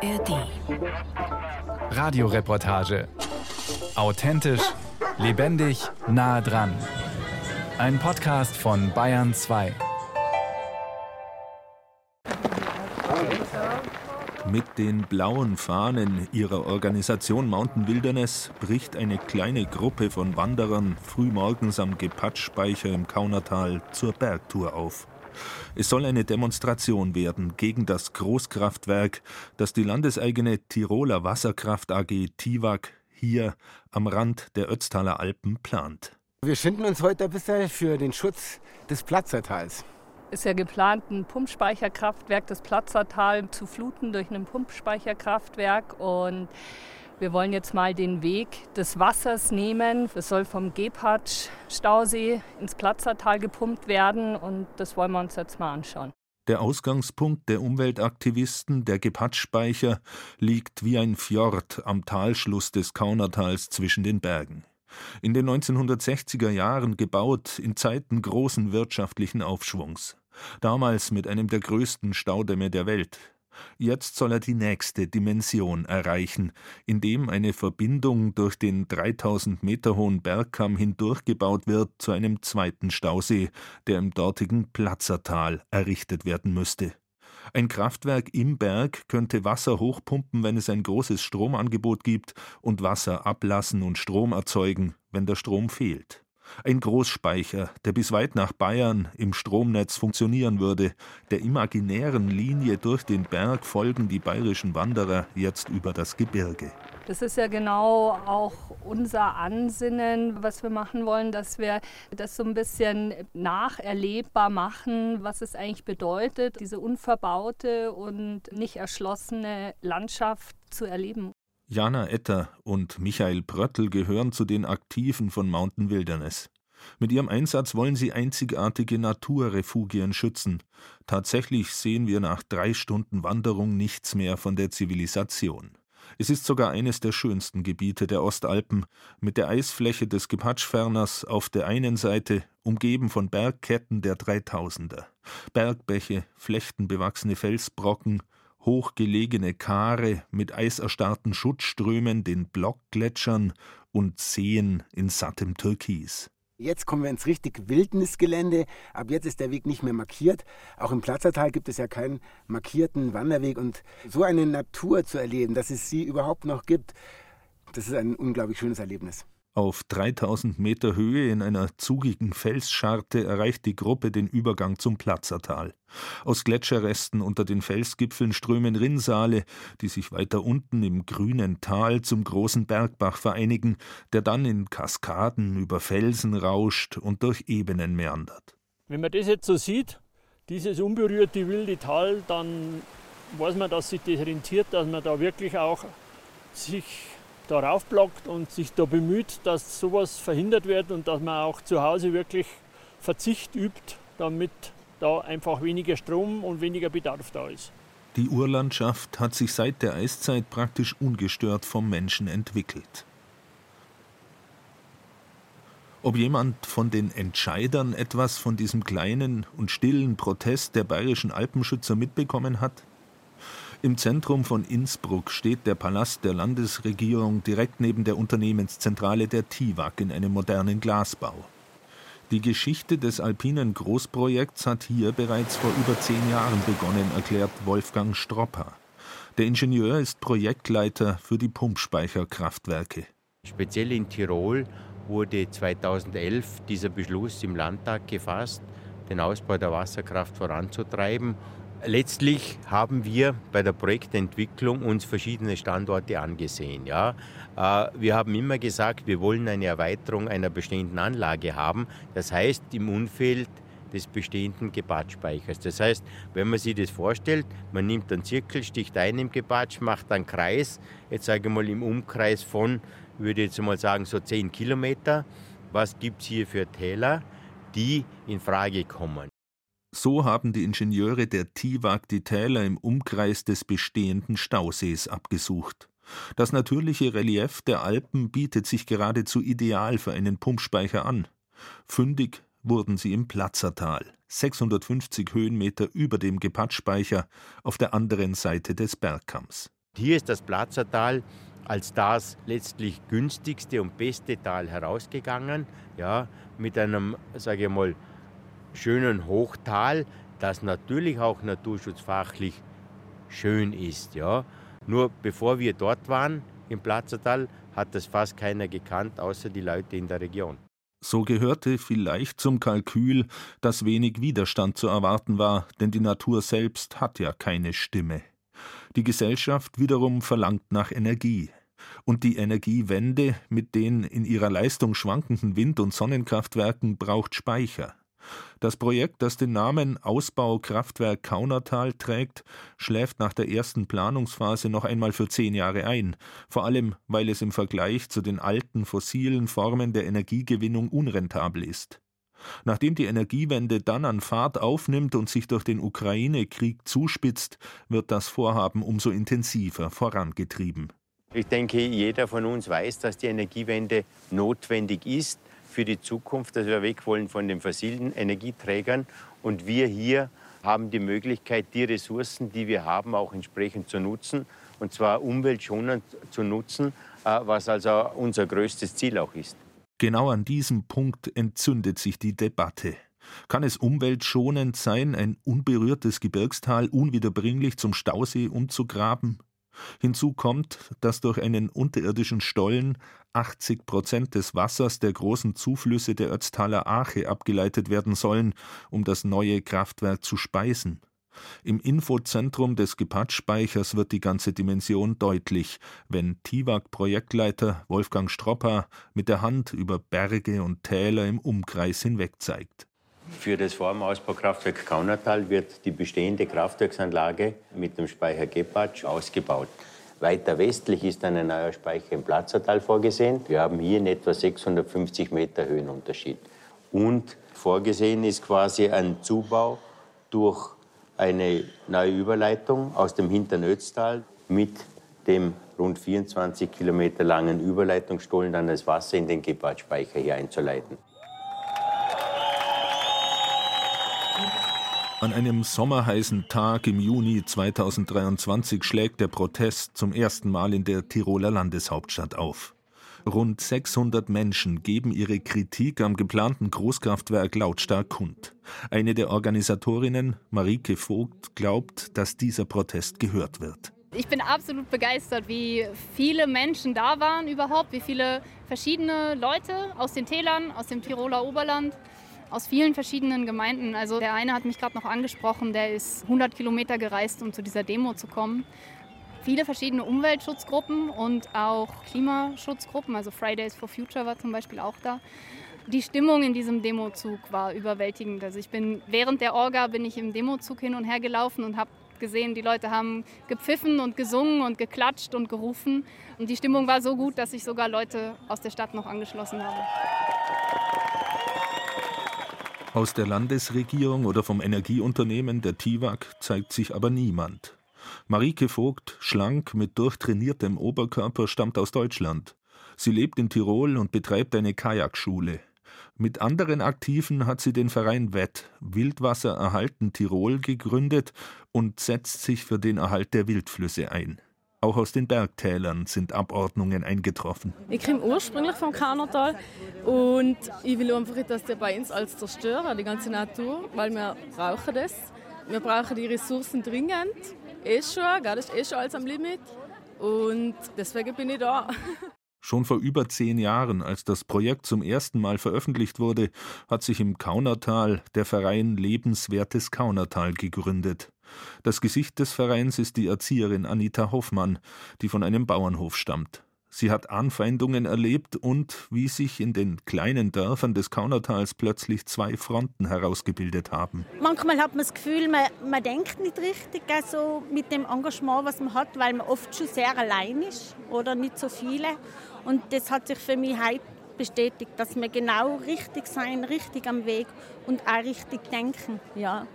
ARD. Radioreportage. Authentisch, lebendig, nah dran. Ein Podcast von Bayern 2. Mit den blauen Fahnen ihrer Organisation Mountain Wilderness bricht eine kleine Gruppe von Wanderern frühmorgens am Gepatschspeicher im Kaunertal zur Bergtour auf. Es soll eine Demonstration werden gegen das Großkraftwerk, das die landeseigene Tiroler Wasserkraft AG TIWAG hier am Rand der Ötztaler Alpen plant. Wir schinden uns heute ein bisschen für den Schutz des Platzertals. Ist ja geplant, ein Pumpspeicherkraftwerk, das Platzertal, zu fluten durch ein Pumpspeicherkraftwerk. Und wir wollen jetzt mal den Weg des Wassers nehmen. Es soll vom Gebhardt-Stausee ins Platzertal gepumpt werden und das wollen wir uns jetzt mal anschauen. Der Ausgangspunkt der Umweltaktivisten, der Gepatschspeicher, liegt wie ein Fjord am Talschluss des Kaunertals zwischen den Bergen. In den 1960er Jahren gebaut, in Zeiten großen wirtschaftlichen Aufschwungs. Damals mit einem der größten Staudämme der Welt, Jetzt soll er die nächste Dimension erreichen, indem eine Verbindung durch den 3000 Meter hohen Bergkamm hindurchgebaut wird zu einem zweiten Stausee, der im dortigen Platzertal errichtet werden müsste. Ein Kraftwerk im Berg könnte Wasser hochpumpen, wenn es ein großes Stromangebot gibt, und Wasser ablassen und Strom erzeugen, wenn der Strom fehlt. Ein Großspeicher, der bis weit nach Bayern im Stromnetz funktionieren würde. Der imaginären Linie durch den Berg folgen die bayerischen Wanderer jetzt über das Gebirge. Das ist ja genau auch unser Ansinnen, was wir machen wollen, dass wir das so ein bisschen nacherlebbar machen, was es eigentlich bedeutet, diese unverbaute und nicht erschlossene Landschaft zu erleben. Jana Etter und Michael Bröttl gehören zu den Aktiven von Mountain Wilderness. Mit ihrem Einsatz wollen sie einzigartige Naturrefugien schützen. Tatsächlich sehen wir nach drei Stunden Wanderung nichts mehr von der Zivilisation. Es ist sogar eines der schönsten Gebiete der Ostalpen, mit der Eisfläche des Gepatschferners auf der einen Seite, umgeben von Bergketten der Dreitausender. Bergbäche, flechtenbewachsene Felsbrocken, hochgelegene Kare mit eiserstarrten Schuttströmen, den Blockgletschern und Seen in sattem Türkis. Jetzt kommen wir ins richtig Wildnisgelände. Ab jetzt ist der Weg nicht mehr markiert. Auch im Platzertal gibt es ja keinen markierten Wanderweg. Und so eine Natur zu erleben, dass es sie überhaupt noch gibt, das ist ein unglaublich schönes Erlebnis. Auf 3000 Meter Höhe in einer zugigen Felsscharte erreicht die Gruppe den Übergang zum Platzertal. Aus Gletscherresten unter den Felsgipfeln strömen Rinnsale, die sich weiter unten im grünen Tal zum großen Bergbach vereinigen, der dann in Kaskaden über Felsen rauscht und durch Ebenen meandert. Wenn man das jetzt so sieht, dieses unberührte wilde Tal, dann weiß man, dass sich das rentiert, dass man da wirklich auch sich darauf blockt und sich da bemüht, dass sowas verhindert wird und dass man auch zu Hause wirklich Verzicht übt, damit da einfach weniger Strom und weniger Bedarf da ist. Die Urlandschaft hat sich seit der Eiszeit praktisch ungestört vom Menschen entwickelt. Ob jemand von den Entscheidern etwas von diesem kleinen und stillen Protest der bayerischen Alpenschützer mitbekommen hat? Im Zentrum von Innsbruck steht der Palast der Landesregierung direkt neben der Unternehmenszentrale der TIWAG in einem modernen Glasbau. Die Geschichte des alpinen Großprojekts hat hier bereits vor über zehn Jahren begonnen, erklärt Wolfgang Stropper. Der Ingenieur ist Projektleiter für die Pumpspeicherkraftwerke. Speziell in Tirol wurde 2011 dieser Beschluss im Landtag gefasst, den Ausbau der Wasserkraft voranzutreiben Letztlich haben wir bei der Projektentwicklung uns verschiedene Standorte angesehen. Ja. Äh, wir haben immer gesagt, wir wollen eine Erweiterung einer bestehenden Anlage haben. Das heißt, im Umfeld des bestehenden Gebatspeichers. Das heißt, wenn man sich das vorstellt, man nimmt einen Zirkel, sticht ein im Gebatsch, macht einen Kreis, jetzt sage ich mal im Umkreis von, würde ich jetzt mal sagen, so 10 Kilometer. Was gibt es hier für Täler, die in Frage kommen? So haben die Ingenieure der TIWAG die Täler im Umkreis des bestehenden Stausees abgesucht. Das natürliche Relief der Alpen bietet sich geradezu ideal für einen Pumpspeicher an. Fündig wurden sie im Platzertal, 650 Höhenmeter über dem Gepatschspeicher, auf der anderen Seite des Bergkamms. Hier ist das Platzertal als das letztlich günstigste und beste Tal herausgegangen, ja, mit einem, sage ich mal, schönen Hochtal, das natürlich auch naturschutzfachlich schön ist. Ja. Nur bevor wir dort waren, im Platzertal, hat das fast keiner gekannt, außer die Leute in der Region. So gehörte vielleicht zum Kalkül, dass wenig Widerstand zu erwarten war, denn die Natur selbst hat ja keine Stimme. Die Gesellschaft wiederum verlangt nach Energie. Und die Energiewende mit den in ihrer Leistung schwankenden Wind- und Sonnenkraftwerken braucht Speicher. Das Projekt, das den Namen Ausbau Kraftwerk Kaunertal trägt, schläft nach der ersten Planungsphase noch einmal für zehn Jahre ein, vor allem weil es im Vergleich zu den alten fossilen Formen der Energiegewinnung unrentabel ist. Nachdem die Energiewende dann an Fahrt aufnimmt und sich durch den Ukraine-Krieg zuspitzt, wird das Vorhaben umso intensiver vorangetrieben. Ich denke, jeder von uns weiß, dass die Energiewende notwendig ist für die Zukunft, dass wir weg wollen von den fossilen Energieträgern. Und wir hier haben die Möglichkeit, die Ressourcen, die wir haben, auch entsprechend zu nutzen. Und zwar umweltschonend zu nutzen, äh, was also unser größtes Ziel auch ist. Genau an diesem Punkt entzündet sich die Debatte. Kann es umweltschonend sein, ein unberührtes Gebirgstal unwiederbringlich zum Stausee umzugraben? Hinzu kommt, dass durch einen unterirdischen Stollen 80 Prozent des Wassers der großen Zuflüsse der Ötztaler Ache abgeleitet werden sollen, um das neue Kraftwerk zu speisen. Im Infozentrum des Gepatsch-Speichers wird die ganze Dimension deutlich, wenn TIWAG-Projektleiter Wolfgang Stropper mit der Hand über Berge und Täler im Umkreis hinweg zeigt. Für das Formausbaukraftwerk Kaunertal wird die bestehende Kraftwerksanlage mit dem Speicher Gepatsch ausgebaut. Weiter westlich ist ein neuer Speicher im Platzertal vorgesehen. Wir haben hier in etwa 650 Meter Höhenunterschied. Und vorgesehen ist quasi ein Zubau durch eine neue Überleitung aus dem hinteren Ötztal mit dem rund 24 Kilometer langen Überleitungsstollen dann das Wasser in den Gepardspeicher hier einzuleiten. An einem sommerheißen Tag im Juni 2023 schlägt der Protest zum ersten Mal in der Tiroler Landeshauptstadt auf. Rund 600 Menschen geben ihre Kritik am geplanten Großkraftwerk lautstark kund. Eine der Organisatorinnen, Marike Vogt, glaubt, dass dieser Protest gehört wird. Ich bin absolut begeistert, wie viele Menschen da waren überhaupt, wie viele verschiedene Leute aus den Tälern, aus dem Tiroler Oberland aus vielen verschiedenen Gemeinden. Also der eine hat mich gerade noch angesprochen, der ist 100 Kilometer gereist, um zu dieser Demo zu kommen. Viele verschiedene Umweltschutzgruppen und auch Klimaschutzgruppen, also Fridays for Future war zum Beispiel auch da. Die Stimmung in diesem Demozug war überwältigend. Also ich bin während der Orga bin ich im Demozug hin und her gelaufen und habe gesehen, die Leute haben gepfiffen und gesungen und geklatscht und gerufen. Und die Stimmung war so gut, dass ich sogar Leute aus der Stadt noch angeschlossen habe. Aus der Landesregierung oder vom Energieunternehmen der TIWAG zeigt sich aber niemand. Marike Vogt, schlank mit durchtrainiertem Oberkörper, stammt aus Deutschland. Sie lebt in Tirol und betreibt eine Kajakschule. Mit anderen Aktiven hat sie den Verein WET Wildwasser erhalten Tirol gegründet und setzt sich für den Erhalt der Wildflüsse ein. Auch aus den Bergtälern sind Abordnungen eingetroffen. Ich komme ursprünglich vom Kaunertal und ich will einfach, dass der bei uns alles zerstören, die ganze Natur, weil wir brauchen das. Wir brauchen die Ressourcen dringend. Eh schon, das ist eh schon alles am Limit. Und deswegen bin ich da. Schon vor über zehn Jahren, als das Projekt zum ersten Mal veröffentlicht wurde, hat sich im Kaunertal der Verein Lebenswertes Kaunertal gegründet. Das Gesicht des Vereins ist die Erzieherin Anita Hoffmann, die von einem Bauernhof stammt. Sie hat Anfeindungen erlebt und wie sich in den kleinen Dörfern des Kaunertals plötzlich zwei Fronten herausgebildet haben. Manchmal hat man das Gefühl, man, man denkt nicht richtig also mit dem Engagement, was man hat, weil man oft schon sehr allein ist oder nicht so viele. Und das hat sich für mich heute bestätigt, dass wir genau richtig sein, richtig am Weg und auch richtig denken. Ja.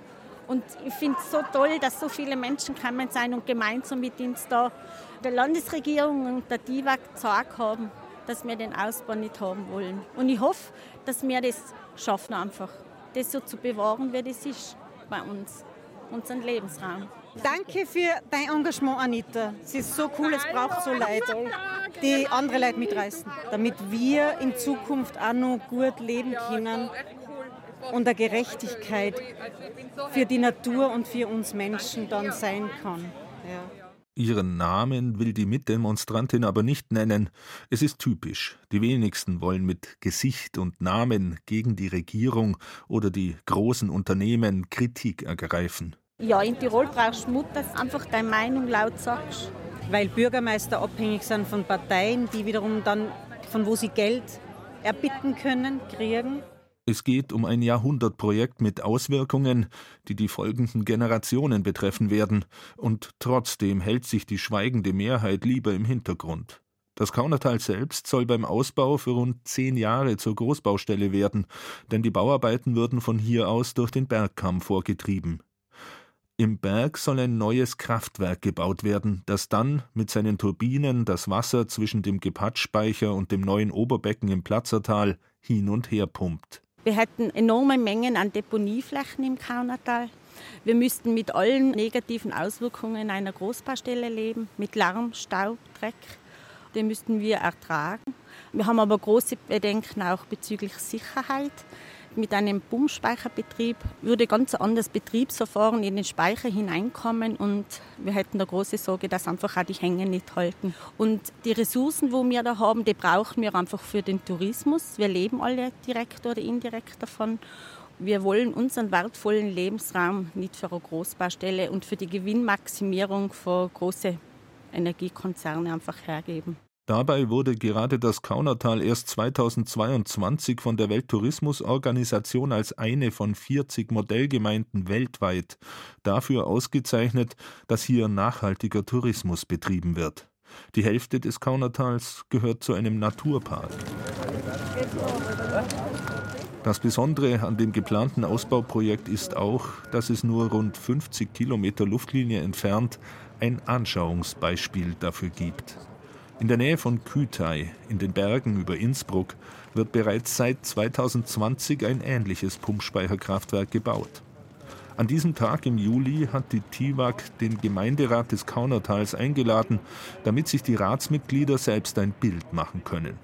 Und ich finde es so toll, dass so viele Menschen kommen sein und gemeinsam mit uns da der Landesregierung und der DIVAG gesagt haben, dass wir den Ausbau nicht haben wollen. Und ich hoffe, dass wir das schaffen einfach, das so zu bewahren, wie das ist bei uns. unseren Lebensraum. Danke für dein Engagement, Anita. Es ist so cool, es braucht so Leute, die andere Leute mitreißen, damit wir in Zukunft auch noch gut leben können und der Gerechtigkeit für die Natur und für uns Menschen dann sein kann. Ja. Ihren Namen will die Mitdemonstrantin aber nicht nennen. Es ist typisch. Die wenigsten wollen mit Gesicht und Namen gegen die Regierung oder die großen Unternehmen Kritik ergreifen. Ja, in Tirol brauchst du Mut, dass du einfach deine Meinung laut sagst. Weil Bürgermeister abhängig sind von Parteien, die wiederum dann, von wo sie Geld erbitten können, kriegen. Es geht um ein Jahrhundertprojekt mit Auswirkungen, die die folgenden Generationen betreffen werden, und trotzdem hält sich die schweigende Mehrheit lieber im Hintergrund. Das Kaunertal selbst soll beim Ausbau für rund zehn Jahre zur Großbaustelle werden, denn die Bauarbeiten würden von hier aus durch den Bergkamm vorgetrieben. Im Berg soll ein neues Kraftwerk gebaut werden, das dann mit seinen Turbinen das Wasser zwischen dem Gepatschspeicher und dem neuen Oberbecken im Platzertal hin und her pumpt. Wir hätten enorme Mengen an Deponieflächen im Kaunertal. Wir müssten mit allen negativen Auswirkungen einer Großbaustelle leben, mit Lärm, Staub, Dreck. Den müssten wir ertragen. Wir haben aber große Bedenken auch bezüglich Sicherheit. Mit einem Pumpspeicherbetrieb würde ganz anders Betriebsverfahren in den Speicher hineinkommen und wir hätten da große Sorge, dass einfach auch die Hänge nicht halten. Und die Ressourcen, wo wir da haben, die brauchen wir einfach für den Tourismus. Wir leben alle direkt oder indirekt davon. Wir wollen unseren wertvollen Lebensraum nicht für eine Großbaustelle und für die Gewinnmaximierung für große Energiekonzerne einfach hergeben. Dabei wurde gerade das Kaunertal erst 2022 von der Welttourismusorganisation als eine von 40 Modellgemeinden weltweit dafür ausgezeichnet, dass hier nachhaltiger Tourismus betrieben wird. Die Hälfte des Kaunertals gehört zu einem Naturpark. Das Besondere an dem geplanten Ausbauprojekt ist auch, dass es nur rund 50 Kilometer Luftlinie entfernt ein Anschauungsbeispiel dafür gibt. In der Nähe von Kütai, in den Bergen über Innsbruck, wird bereits seit 2020 ein ähnliches Pumpspeicherkraftwerk gebaut. An diesem Tag im Juli hat die TIWAG den Gemeinderat des Kaunertals eingeladen, damit sich die Ratsmitglieder selbst ein Bild machen können.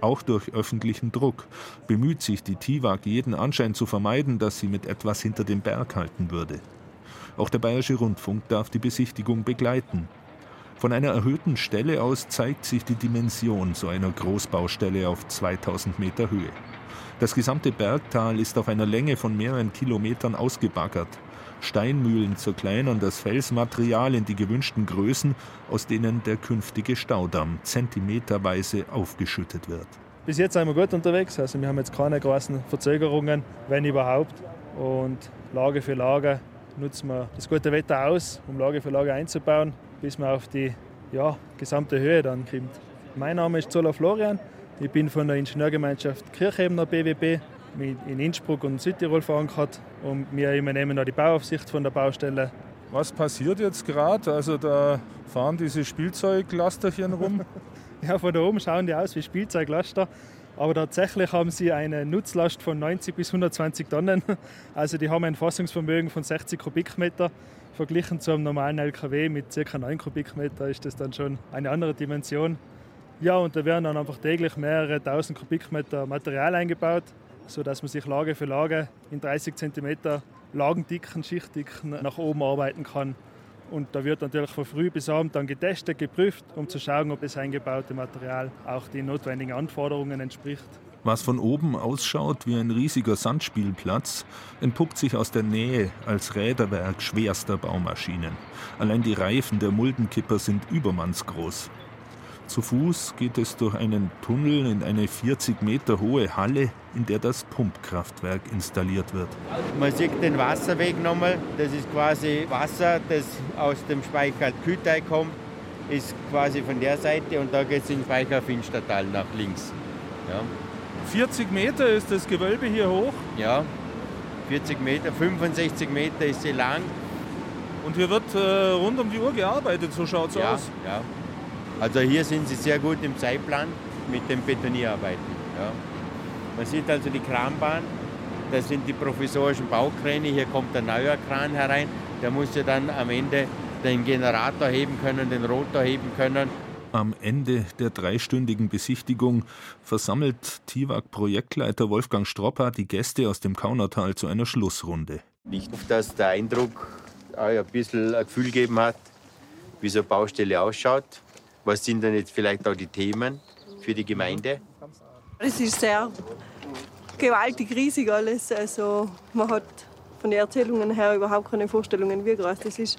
Auch durch öffentlichen Druck bemüht sich die TIWAG jeden Anschein zu vermeiden, dass sie mit etwas hinter dem Berg halten würde. Auch der Bayerische Rundfunk darf die Besichtigung begleiten. Von einer erhöhten Stelle aus zeigt sich die Dimension so einer Großbaustelle auf 2000 Meter Höhe. Das gesamte Bergtal ist auf einer Länge von mehreren Kilometern ausgebaggert. Steinmühlen zerkleinern das Felsmaterial in die gewünschten Größen, aus denen der künftige Staudamm zentimeterweise aufgeschüttet wird. Bis jetzt sind wir gut unterwegs, also wir haben jetzt keine großen Verzögerungen, wenn überhaupt. Und Lage für Lage nutzen wir das gute Wetter aus, um Lage für Lage einzubauen bis man auf die ja, gesamte Höhe dann kommt. Mein Name ist Zola Florian. Ich bin von der Ingenieurgemeinschaft Kirchebener BWB in Innsbruck und Südtirol verankert und wir übernehmen da die Bauaufsicht von der Baustelle. Was passiert jetzt gerade? Also da fahren diese Spielzeuglasterchen rum. ja, von da oben schauen die aus wie Spielzeuglaster. Aber tatsächlich haben sie eine Nutzlast von 90 bis 120 Tonnen. Also die haben ein Fassungsvermögen von 60 Kubikmeter verglichen zu einem normalen LKW mit ca. 9 Kubikmeter ist das dann schon eine andere Dimension. Ja, und da werden dann einfach täglich mehrere tausend Kubikmeter Material eingebaut, sodass man sich Lage für Lage in 30 cm Lagendicken, Schichtdicken nach oben arbeiten kann. Und da wird natürlich von früh bis abend dann getestet, geprüft, um zu schauen, ob das eingebaute Material auch den notwendigen Anforderungen entspricht. Was von oben ausschaut wie ein riesiger Sandspielplatz, entpuppt sich aus der Nähe als Räderwerk schwerster Baumaschinen. Allein die Reifen der Muldenkipper sind übermannsgroß. Zu Fuß geht es durch einen Tunnel in eine 40 Meter hohe Halle, in der das Pumpkraftwerk installiert wird. Man sieht den Wasserweg nochmal. Das ist quasi Wasser, das aus dem Speicher Kütei kommt, ist quasi von der Seite und da geht es in Speicher Finstertal nach links. Ja. 40 Meter ist das Gewölbe hier hoch? Ja, 40 Meter, 65 Meter ist sie lang. Und hier wird äh, rund um die Uhr gearbeitet, so schaut es ja, aus. Ja, also hier sind sie sehr gut im Zeitplan mit den Betonierarbeiten. Ja. Man sieht also die Kranbahn, das sind die provisorischen Baukräne, hier kommt ein neuer Kran herein. der muss ja dann am Ende den Generator heben können, den Rotor heben können. Am Ende der dreistündigen Besichtigung versammelt TIWAG-Projektleiter Wolfgang Stropper die Gäste aus dem Kaunertal zu einer Schlussrunde. Nicht, dass der Eindruck ein bisschen ein Gefühl gegeben hat, wie so eine Baustelle ausschaut. Was sind denn jetzt vielleicht auch die Themen für die Gemeinde? Es ist sehr gewaltig riesig alles. Also man hat von den Erzählungen her überhaupt keine Vorstellungen, wie groß das ist.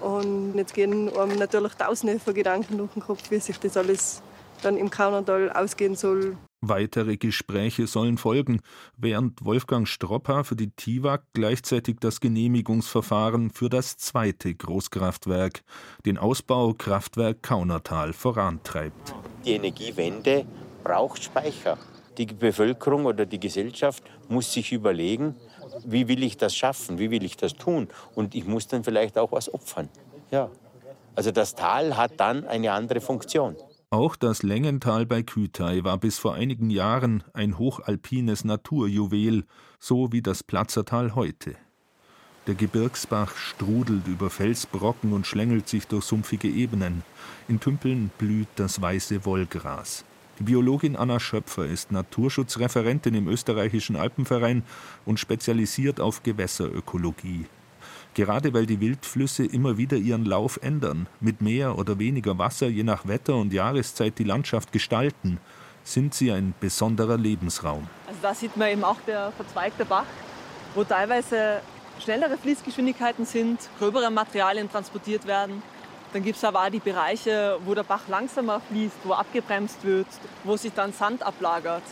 Und jetzt gehen einem natürlich tausende von Gedanken durch den Kopf, wie sich das alles dann im Kaunertal ausgehen soll. Weitere Gespräche sollen folgen, während Wolfgang Stropper für die TIWAG gleichzeitig das Genehmigungsverfahren für das zweite Großkraftwerk, den Ausbau Kraftwerk Kaunertal, vorantreibt. Die Energiewende braucht Speicher. Die Bevölkerung oder die Gesellschaft muss sich überlegen, wie will ich das schaffen, wie will ich das tun und ich muss dann vielleicht auch was opfern. Ja. Also das Tal hat dann eine andere Funktion. Auch das Längental bei Kütai war bis vor einigen Jahren ein hochalpines Naturjuwel, so wie das Platzertal heute. Der Gebirgsbach strudelt über Felsbrocken und schlängelt sich durch sumpfige Ebenen. In Tümpeln blüht das weiße Wollgras. Die Biologin Anna Schöpfer ist Naturschutzreferentin im österreichischen Alpenverein und spezialisiert auf Gewässerökologie. Gerade weil die Wildflüsse immer wieder ihren Lauf ändern, mit mehr oder weniger Wasser je nach Wetter und Jahreszeit die Landschaft gestalten, sind sie ein besonderer Lebensraum. Also da sieht man eben auch der verzweigte Bach, wo teilweise schnellere Fließgeschwindigkeiten sind, gröbere Materialien transportiert werden. Dann gibt es aber auch die Bereiche, wo der Bach langsamer fließt, wo abgebremst wird, wo sich dann Sand ablagert.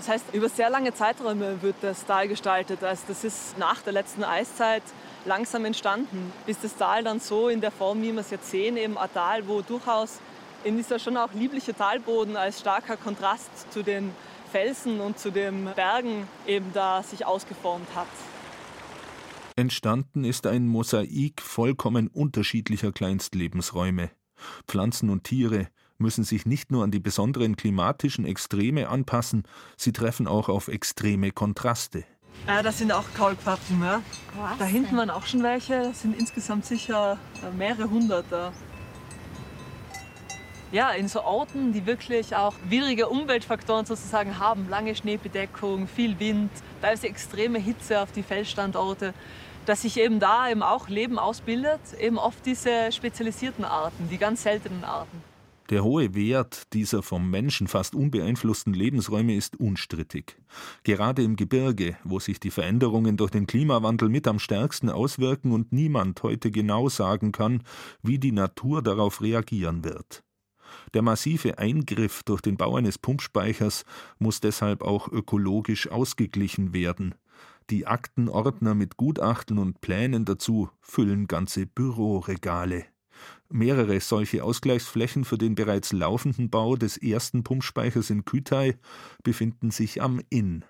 Das heißt, über sehr lange Zeiträume wird das Tal gestaltet. Also das ist nach der letzten Eiszeit langsam entstanden, bis das Tal dann so in der Form, wie wir es jetzt sehen, eben ein Tal, wo durchaus in dieser schon auch liebliche Talboden als starker Kontrast zu den Felsen und zu den Bergen eben da sich ausgeformt hat. Entstanden ist ein Mosaik vollkommen unterschiedlicher Kleinstlebensräume. Pflanzen und Tiere müssen sich nicht nur an die besonderen klimatischen Extreme anpassen, sie treffen auch auf extreme Kontraste. Ja, das sind auch Kaulquappen. Ja. Da hinten waren auch schon welche. Das sind insgesamt sicher äh, mehrere hundert. Ja, in so Orten, die wirklich auch widrige Umweltfaktoren sozusagen haben, lange Schneebedeckung, viel Wind, teilweise extreme Hitze auf die Felsstandorte, dass sich eben da eben auch Leben ausbildet, eben oft diese spezialisierten Arten, die ganz seltenen Arten. Der hohe Wert dieser vom Menschen fast unbeeinflussten Lebensräume ist unstrittig. Gerade im Gebirge, wo sich die Veränderungen durch den Klimawandel mit am stärksten auswirken und niemand heute genau sagen kann, wie die Natur darauf reagieren wird. Der massive Eingriff durch den Bau eines Pumpspeichers muss deshalb auch ökologisch ausgeglichen werden. Die Aktenordner mit Gutachten und Plänen dazu füllen ganze Büroregale. Mehrere solche Ausgleichsflächen für den bereits laufenden Bau des ersten Pumpspeichers in Kütai befinden sich am Inn.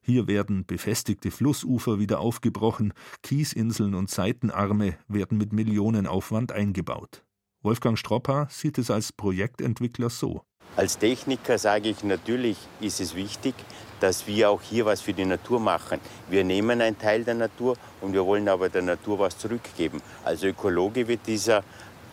Hier werden befestigte Flussufer wieder aufgebrochen, Kiesinseln und Seitenarme werden mit Millionenaufwand eingebaut. Wolfgang Stropper sieht es als Projektentwickler so. Als Techniker sage ich, natürlich ist es wichtig, dass wir auch hier was für die Natur machen. Wir nehmen einen Teil der Natur und wir wollen aber der Natur was zurückgeben. Als Ökologe wird dieser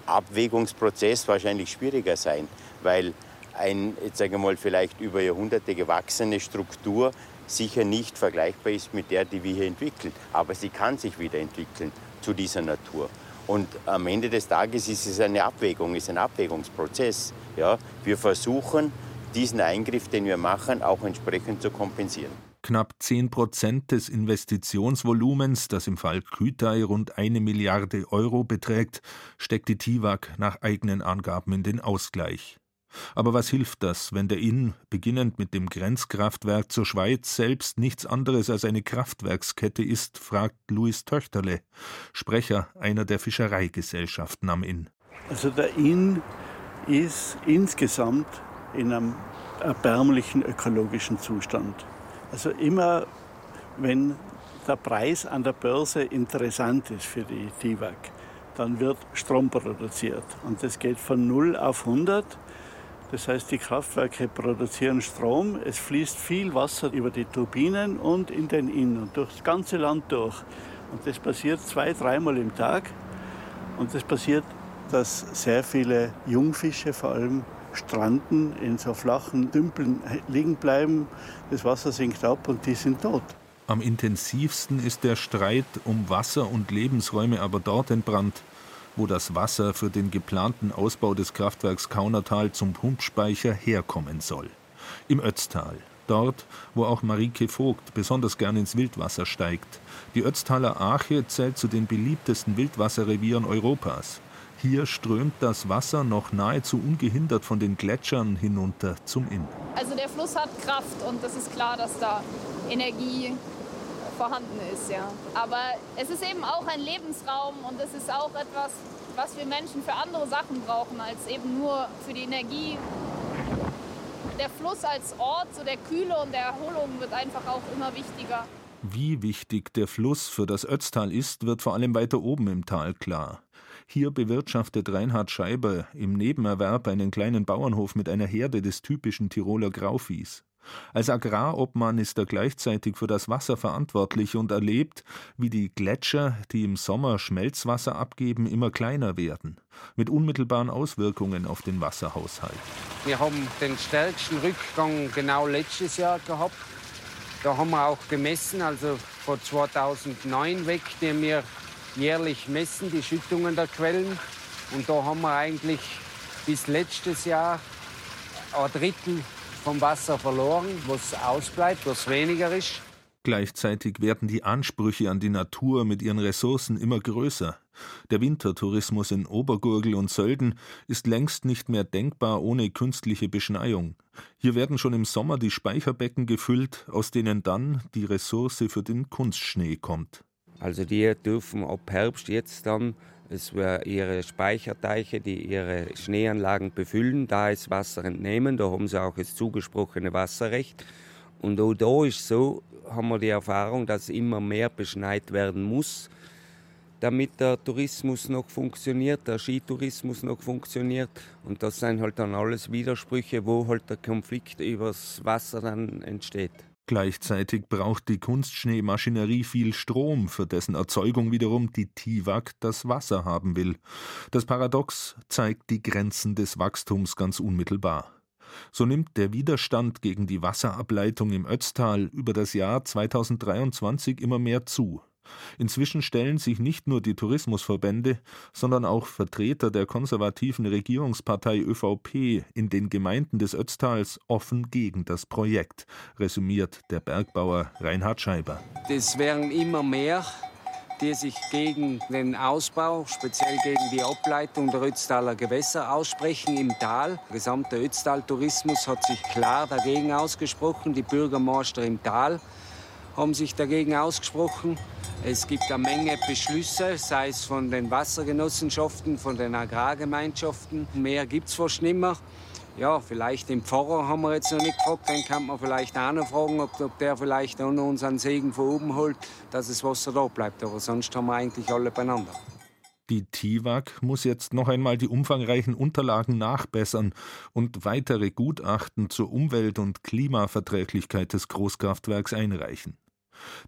Abwägungsprozess wahrscheinlich schwieriger sein, weil eine, jetzt sage ich mal, vielleicht über Jahrhunderte gewachsene Struktur sicher nicht vergleichbar ist mit der, die wir hier entwickeln. Aber sie kann sich wieder entwickeln zu dieser Natur. Und am Ende des Tages ist es eine Abwägung, ist ein Abwägungsprozess. Ja? Wir versuchen, diesen Eingriff, den wir machen, auch entsprechend zu kompensieren. Knapp 10 Prozent des Investitionsvolumens, das im Fall Kütai rund eine Milliarde Euro beträgt, steckt die TIWAG nach eigenen Angaben in den Ausgleich. Aber was hilft das, wenn der Inn, beginnend mit dem Grenzkraftwerk zur Schweiz, selbst nichts anderes als eine Kraftwerkskette ist, fragt Luis Töchterle, Sprecher einer der Fischereigesellschaften am Inn. Also der Inn ist insgesamt in einem erbärmlichen ökologischen Zustand. Also immer, wenn der Preis an der Börse interessant ist für die TIWAG, dann wird Strom produziert. Und das geht von 0 auf 100. Das heißt, die Kraftwerke produzieren Strom, es fließt viel Wasser über die Turbinen und in den Inn und durch das ganze Land durch. Und das passiert zwei, dreimal im Tag. Und das passiert, dass sehr viele Jungfische vor allem stranden, in so flachen Dümpeln liegen bleiben. Das Wasser sinkt ab und die sind tot. Am intensivsten ist der Streit um Wasser und Lebensräume aber dort entbrannt, wo das Wasser für den geplanten Ausbau des Kraftwerks Kaunertal zum Pumpspeicher herkommen soll. Im Ötztal, dort, wo auch Marike Vogt besonders gern ins Wildwasser steigt. Die Ötztaler Arche zählt zu den beliebtesten Wildwasserrevieren Europas. Hier strömt das Wasser noch nahezu ungehindert von den Gletschern hinunter zum Inn. Also der Fluss hat Kraft und es ist klar, dass da Energie vorhanden ist, ja. Aber es ist eben auch ein Lebensraum und es ist auch etwas, was wir Menschen für andere Sachen brauchen, als eben nur für die Energie. Der Fluss als Ort so der Kühle und der Erholung wird einfach auch immer wichtiger. Wie wichtig der Fluss für das Ötztal ist, wird vor allem weiter oben im Tal klar. Hier bewirtschaftet Reinhard Scheiber im Nebenerwerb einen kleinen Bauernhof mit einer Herde des typischen Tiroler Grauviehs. Als Agrarobmann ist er gleichzeitig für das Wasser verantwortlich und erlebt, wie die Gletscher, die im Sommer Schmelzwasser abgeben, immer kleiner werden, mit unmittelbaren Auswirkungen auf den Wasserhaushalt. Wir haben den stärksten Rückgang genau letztes Jahr gehabt. Da haben wir auch gemessen, also von 2009 weg, den wir jährlich messen, die Schüttungen der Quellen. Und da haben wir eigentlich bis letztes Jahr ein Drittel vom Wasser verloren, was ausbleibt, was weniger ist. Gleichzeitig werden die Ansprüche an die Natur mit ihren Ressourcen immer größer. Der Wintertourismus in Obergurgel und Sölden ist längst nicht mehr denkbar ohne künstliche Beschneiung. Hier werden schon im Sommer die Speicherbecken gefüllt, aus denen dann die Ressource für den Kunstschnee kommt. Also die dürfen ab Herbst jetzt dann es ihre Speicherteiche, die ihre Schneeanlagen befüllen, da ist Wasser entnehmen, da haben sie auch das zugesprochene Wasserrecht. Und auch da ist so, haben wir die Erfahrung, dass immer mehr beschneit werden muss, damit der Tourismus noch funktioniert, der Skitourismus noch funktioniert. Und das sind halt dann alles Widersprüche, wo halt der Konflikt übers Wasser dann entsteht. Gleichzeitig braucht die Kunstschneemaschinerie viel Strom, für dessen Erzeugung wiederum die TIWAG das Wasser haben will. Das Paradox zeigt die Grenzen des Wachstums ganz unmittelbar. So nimmt der Widerstand gegen die Wasserableitung im Ötztal über das Jahr 2023 immer mehr zu. Inzwischen stellen sich nicht nur die Tourismusverbände, sondern auch Vertreter der konservativen Regierungspartei ÖVP in den Gemeinden des Ötztals offen gegen das Projekt, resümiert der Bergbauer Reinhard Scheiber. Das wären immer mehr, die sich gegen den Ausbau, speziell gegen die Ableitung der Ötztaler Gewässer aussprechen im Tal. Der gesamte Ötztal-Tourismus hat sich klar dagegen ausgesprochen. Die Bürgermeister im Tal haben sich dagegen ausgesprochen. Es gibt eine Menge Beschlüsse, sei es von den Wassergenossenschaften, von den Agrargemeinschaften. Mehr gibt es fast nicht mehr. Ja, vielleicht den Pfarrer haben wir jetzt noch nicht gefragt, den kann man vielleicht auch noch fragen, ob, ob der vielleicht auch noch unseren Segen von oben holt, dass das Wasser da bleibt. Aber sonst haben wir eigentlich alle beieinander. Die TIWAG muss jetzt noch einmal die umfangreichen Unterlagen nachbessern und weitere Gutachten zur Umwelt- und Klimaverträglichkeit des Großkraftwerks einreichen.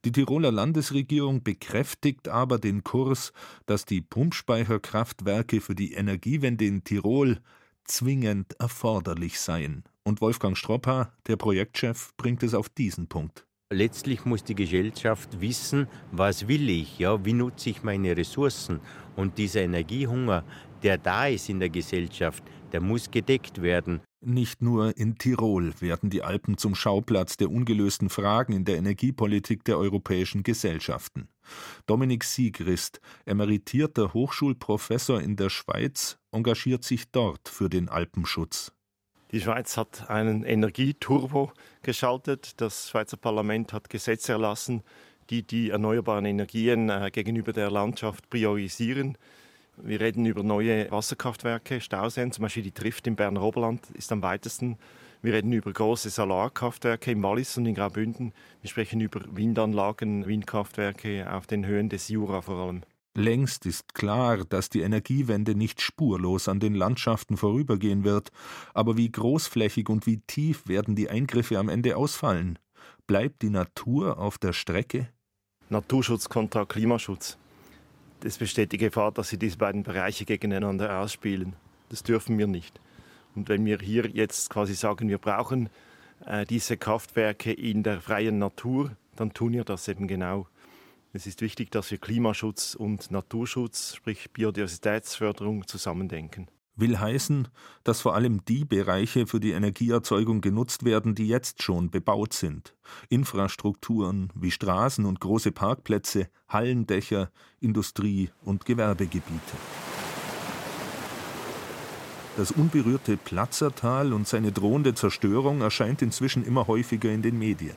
Die Tiroler Landesregierung bekräftigt aber den Kurs, dass die Pumpspeicherkraftwerke für die Energiewende in Tirol zwingend erforderlich seien. Und Wolfgang Stropper, der Projektchef, bringt es auf diesen Punkt. Letztlich muss die Gesellschaft wissen, was will ich, ja, wie nutze ich meine Ressourcen. Und dieser Energiehunger, der da ist in der Gesellschaft, der muss gedeckt werden. Nicht nur in Tirol werden die Alpen zum Schauplatz der ungelösten Fragen in der Energiepolitik der europäischen Gesellschaften. Dominik Siegrist, emeritierter Hochschulprofessor in der Schweiz, engagiert sich dort für den Alpenschutz. Die Schweiz hat einen Energieturbo geschaltet. Das Schweizer Parlament hat Gesetze erlassen, die die erneuerbaren Energien äh, gegenüber der Landschaft priorisieren. Wir reden über neue Wasserkraftwerke, Stauseen, zum Beispiel die Trift im Berner Oberland ist am weitesten. Wir reden über große Solarkraftwerke im Wallis und in Graubünden. Wir sprechen über Windanlagen, Windkraftwerke auf den Höhen des Jura vor allem. Längst ist klar, dass die Energiewende nicht spurlos an den Landschaften vorübergehen wird. Aber wie großflächig und wie tief werden die Eingriffe am Ende ausfallen? Bleibt die Natur auf der Strecke? Naturschutz kontra Klimaschutz. Es besteht die Gefahr, dass sie diese beiden Bereiche gegeneinander ausspielen. Das dürfen wir nicht. Und wenn wir hier jetzt quasi sagen, wir brauchen äh, diese Kraftwerke in der freien Natur, dann tun wir das eben genau. Es ist wichtig, dass wir Klimaschutz und Naturschutz, sprich Biodiversitätsförderung, zusammendenken. Will heißen, dass vor allem die Bereiche für die Energieerzeugung genutzt werden, die jetzt schon bebaut sind. Infrastrukturen wie Straßen und große Parkplätze, Hallendächer, Industrie- und Gewerbegebiete. Das unberührte Platzertal und seine drohende Zerstörung erscheint inzwischen immer häufiger in den Medien.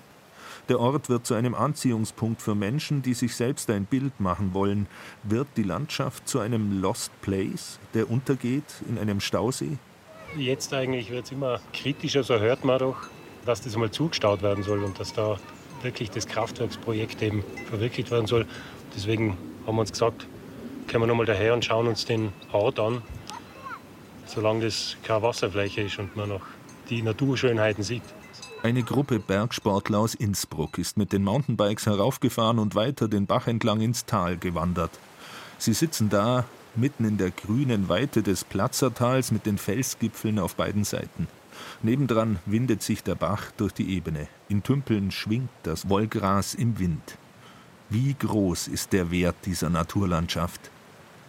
Der Ort wird zu einem Anziehungspunkt für Menschen, die sich selbst ein Bild machen wollen. Wird die Landschaft zu einem Lost Place, der untergeht in einem Stausee? Jetzt eigentlich wird es immer kritischer, so hört man doch, dass das mal zugestaut werden soll und dass da wirklich das Kraftwerksprojekt eben verwirklicht werden soll. Deswegen haben wir uns gesagt, kommen wir nochmal daher und schauen uns den Ort an, solange das keine Wasserfläche ist und man noch die Naturschönheiten sieht. Eine Gruppe Bergsportler aus Innsbruck ist mit den Mountainbikes heraufgefahren und weiter den Bach entlang ins Tal gewandert. Sie sitzen da, mitten in der grünen Weite des Platzertals mit den Felsgipfeln auf beiden Seiten. Nebendran windet sich der Bach durch die Ebene. In Tümpeln schwingt das Wollgras im Wind. Wie groß ist der Wert dieser Naturlandschaft?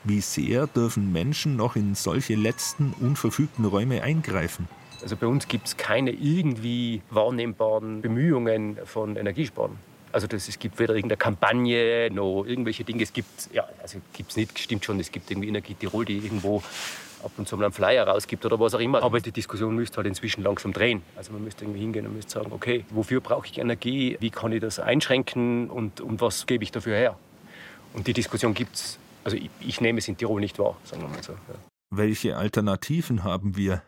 Wie sehr dürfen Menschen noch in solche letzten unverfügten Räume eingreifen? Also bei uns gibt es keine irgendwie wahrnehmbaren Bemühungen von Energiesparen. Also das, es gibt weder irgendeine Kampagne noch irgendwelche Dinge. Es gibt, ja, also gibt es nicht, stimmt schon, es gibt irgendwie Energie Tirol, die irgendwo ab und zu mal einen Flyer rausgibt oder was auch immer. Aber die Diskussion müsste halt inzwischen langsam drehen. Also man müsste irgendwie hingehen und müsste sagen, okay, wofür brauche ich Energie? Wie kann ich das einschränken und, und was gebe ich dafür her? Und die Diskussion gibt es, also ich, ich, nehme es in Tirol nicht wahr, sagen wir mal so. Ja. Welche Alternativen haben wir?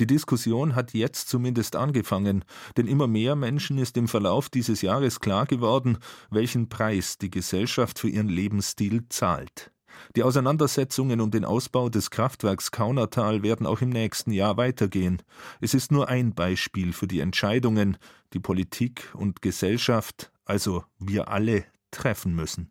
Die Diskussion hat jetzt zumindest angefangen, denn immer mehr Menschen ist im Verlauf dieses Jahres klar geworden, welchen Preis die Gesellschaft für ihren Lebensstil zahlt. Die Auseinandersetzungen um den Ausbau des Kraftwerks Kaunertal werden auch im nächsten Jahr weitergehen. Es ist nur ein Beispiel für die Entscheidungen, die Politik und Gesellschaft, also wir alle, treffen müssen.